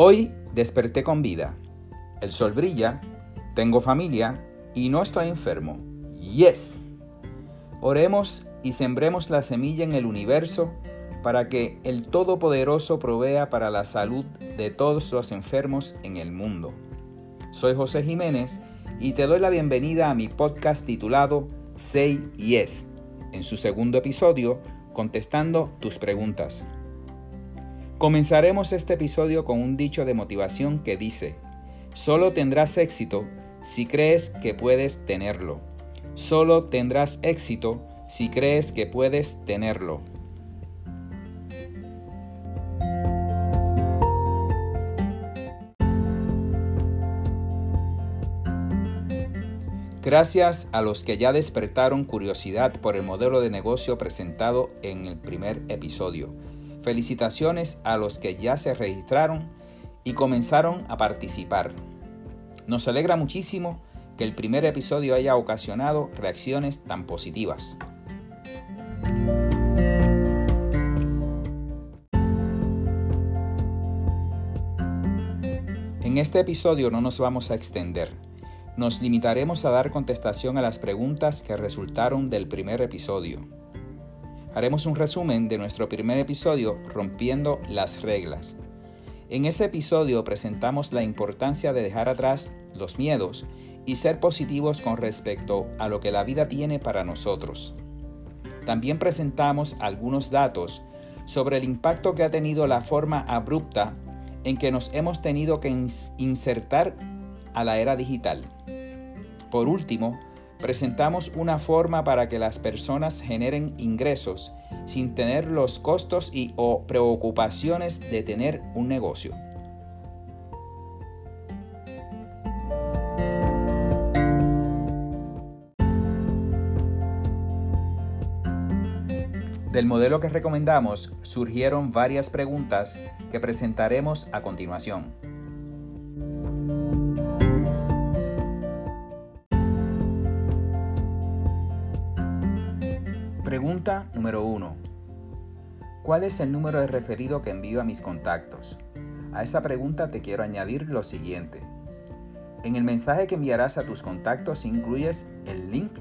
Hoy desperté con vida. El sol brilla, tengo familia y no estoy enfermo. Yes. Oremos y sembremos la semilla en el universo para que el Todopoderoso provea para la salud de todos los enfermos en el mundo. Soy José Jiménez y te doy la bienvenida a mi podcast titulado Say Yes, en su segundo episodio, contestando tus preguntas. Comenzaremos este episodio con un dicho de motivación que dice, solo tendrás éxito si crees que puedes tenerlo. Solo tendrás éxito si crees que puedes tenerlo. Gracias a los que ya despertaron curiosidad por el modelo de negocio presentado en el primer episodio. Felicitaciones a los que ya se registraron y comenzaron a participar. Nos alegra muchísimo que el primer episodio haya ocasionado reacciones tan positivas. En este episodio no nos vamos a extender. Nos limitaremos a dar contestación a las preguntas que resultaron del primer episodio. Haremos un resumen de nuestro primer episodio Rompiendo las reglas. En ese episodio presentamos la importancia de dejar atrás los miedos y ser positivos con respecto a lo que la vida tiene para nosotros. También presentamos algunos datos sobre el impacto que ha tenido la forma abrupta en que nos hemos tenido que insertar a la era digital. Por último, presentamos una forma para que las personas generen ingresos sin tener los costos y o preocupaciones de tener un negocio. Del modelo que recomendamos surgieron varias preguntas que presentaremos a continuación. Pregunta número 1. ¿Cuál es el número de referido que envío a mis contactos? A esa pregunta te quiero añadir lo siguiente. En el mensaje que enviarás a tus contactos incluyes el link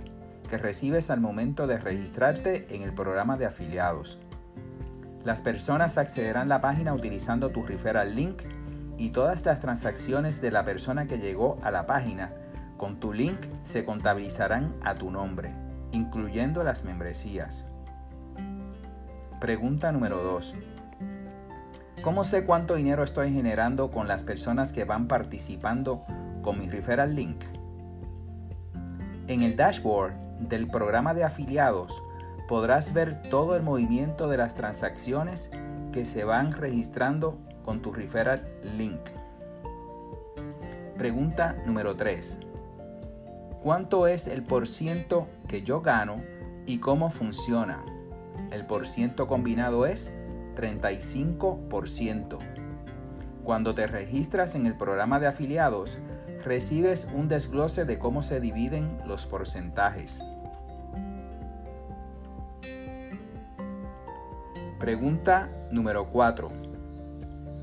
que recibes al momento de registrarte en el programa de afiliados. Las personas accederán a la página utilizando tu referral link y todas las transacciones de la persona que llegó a la página con tu link se contabilizarán a tu nombre incluyendo las membresías. Pregunta número 2. ¿Cómo sé cuánto dinero estoy generando con las personas que van participando con mi referral link? En el dashboard del programa de afiliados podrás ver todo el movimiento de las transacciones que se van registrando con tu referral link. Pregunta número 3 cuánto es el porciento que yo gano y cómo funciona. El porciento combinado es 35%. Cuando te registras en el programa de afiliados, recibes un desglose de cómo se dividen los porcentajes. Pregunta número 4.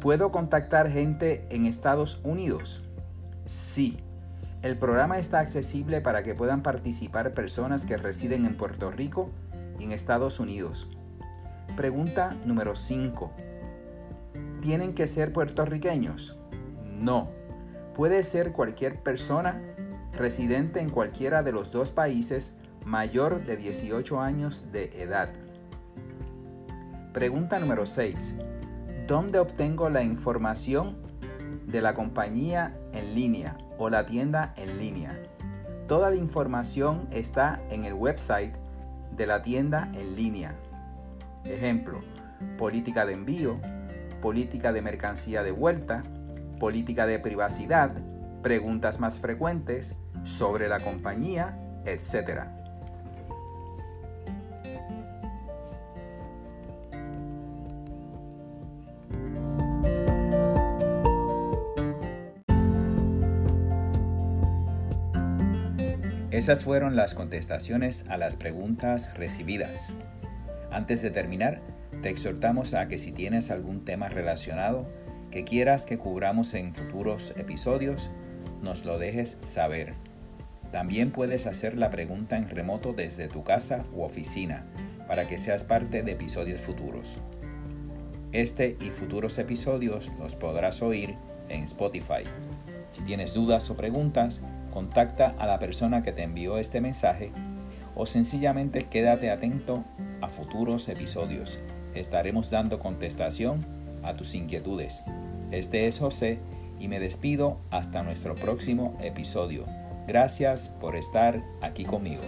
¿Puedo contactar gente en Estados Unidos? Sí. El programa está accesible para que puedan participar personas que residen en Puerto Rico y en Estados Unidos. Pregunta número 5. ¿Tienen que ser puertorriqueños? No. Puede ser cualquier persona residente en cualquiera de los dos países mayor de 18 años de edad. Pregunta número 6. ¿Dónde obtengo la información de la compañía en línea o la tienda en línea. Toda la información está en el website de la tienda en línea. Ejemplo, política de envío, política de mercancía de vuelta, política de privacidad, preguntas más frecuentes sobre la compañía, etc. Esas fueron las contestaciones a las preguntas recibidas. Antes de terminar, te exhortamos a que si tienes algún tema relacionado que quieras que cubramos en futuros episodios, nos lo dejes saber. También puedes hacer la pregunta en remoto desde tu casa u oficina para que seas parte de episodios futuros. Este y futuros episodios los podrás oír en Spotify. Si tienes dudas o preguntas, contacta a la persona que te envió este mensaje o sencillamente quédate atento a futuros episodios. Estaremos dando contestación a tus inquietudes. Este es José y me despido hasta nuestro próximo episodio. Gracias por estar aquí conmigo.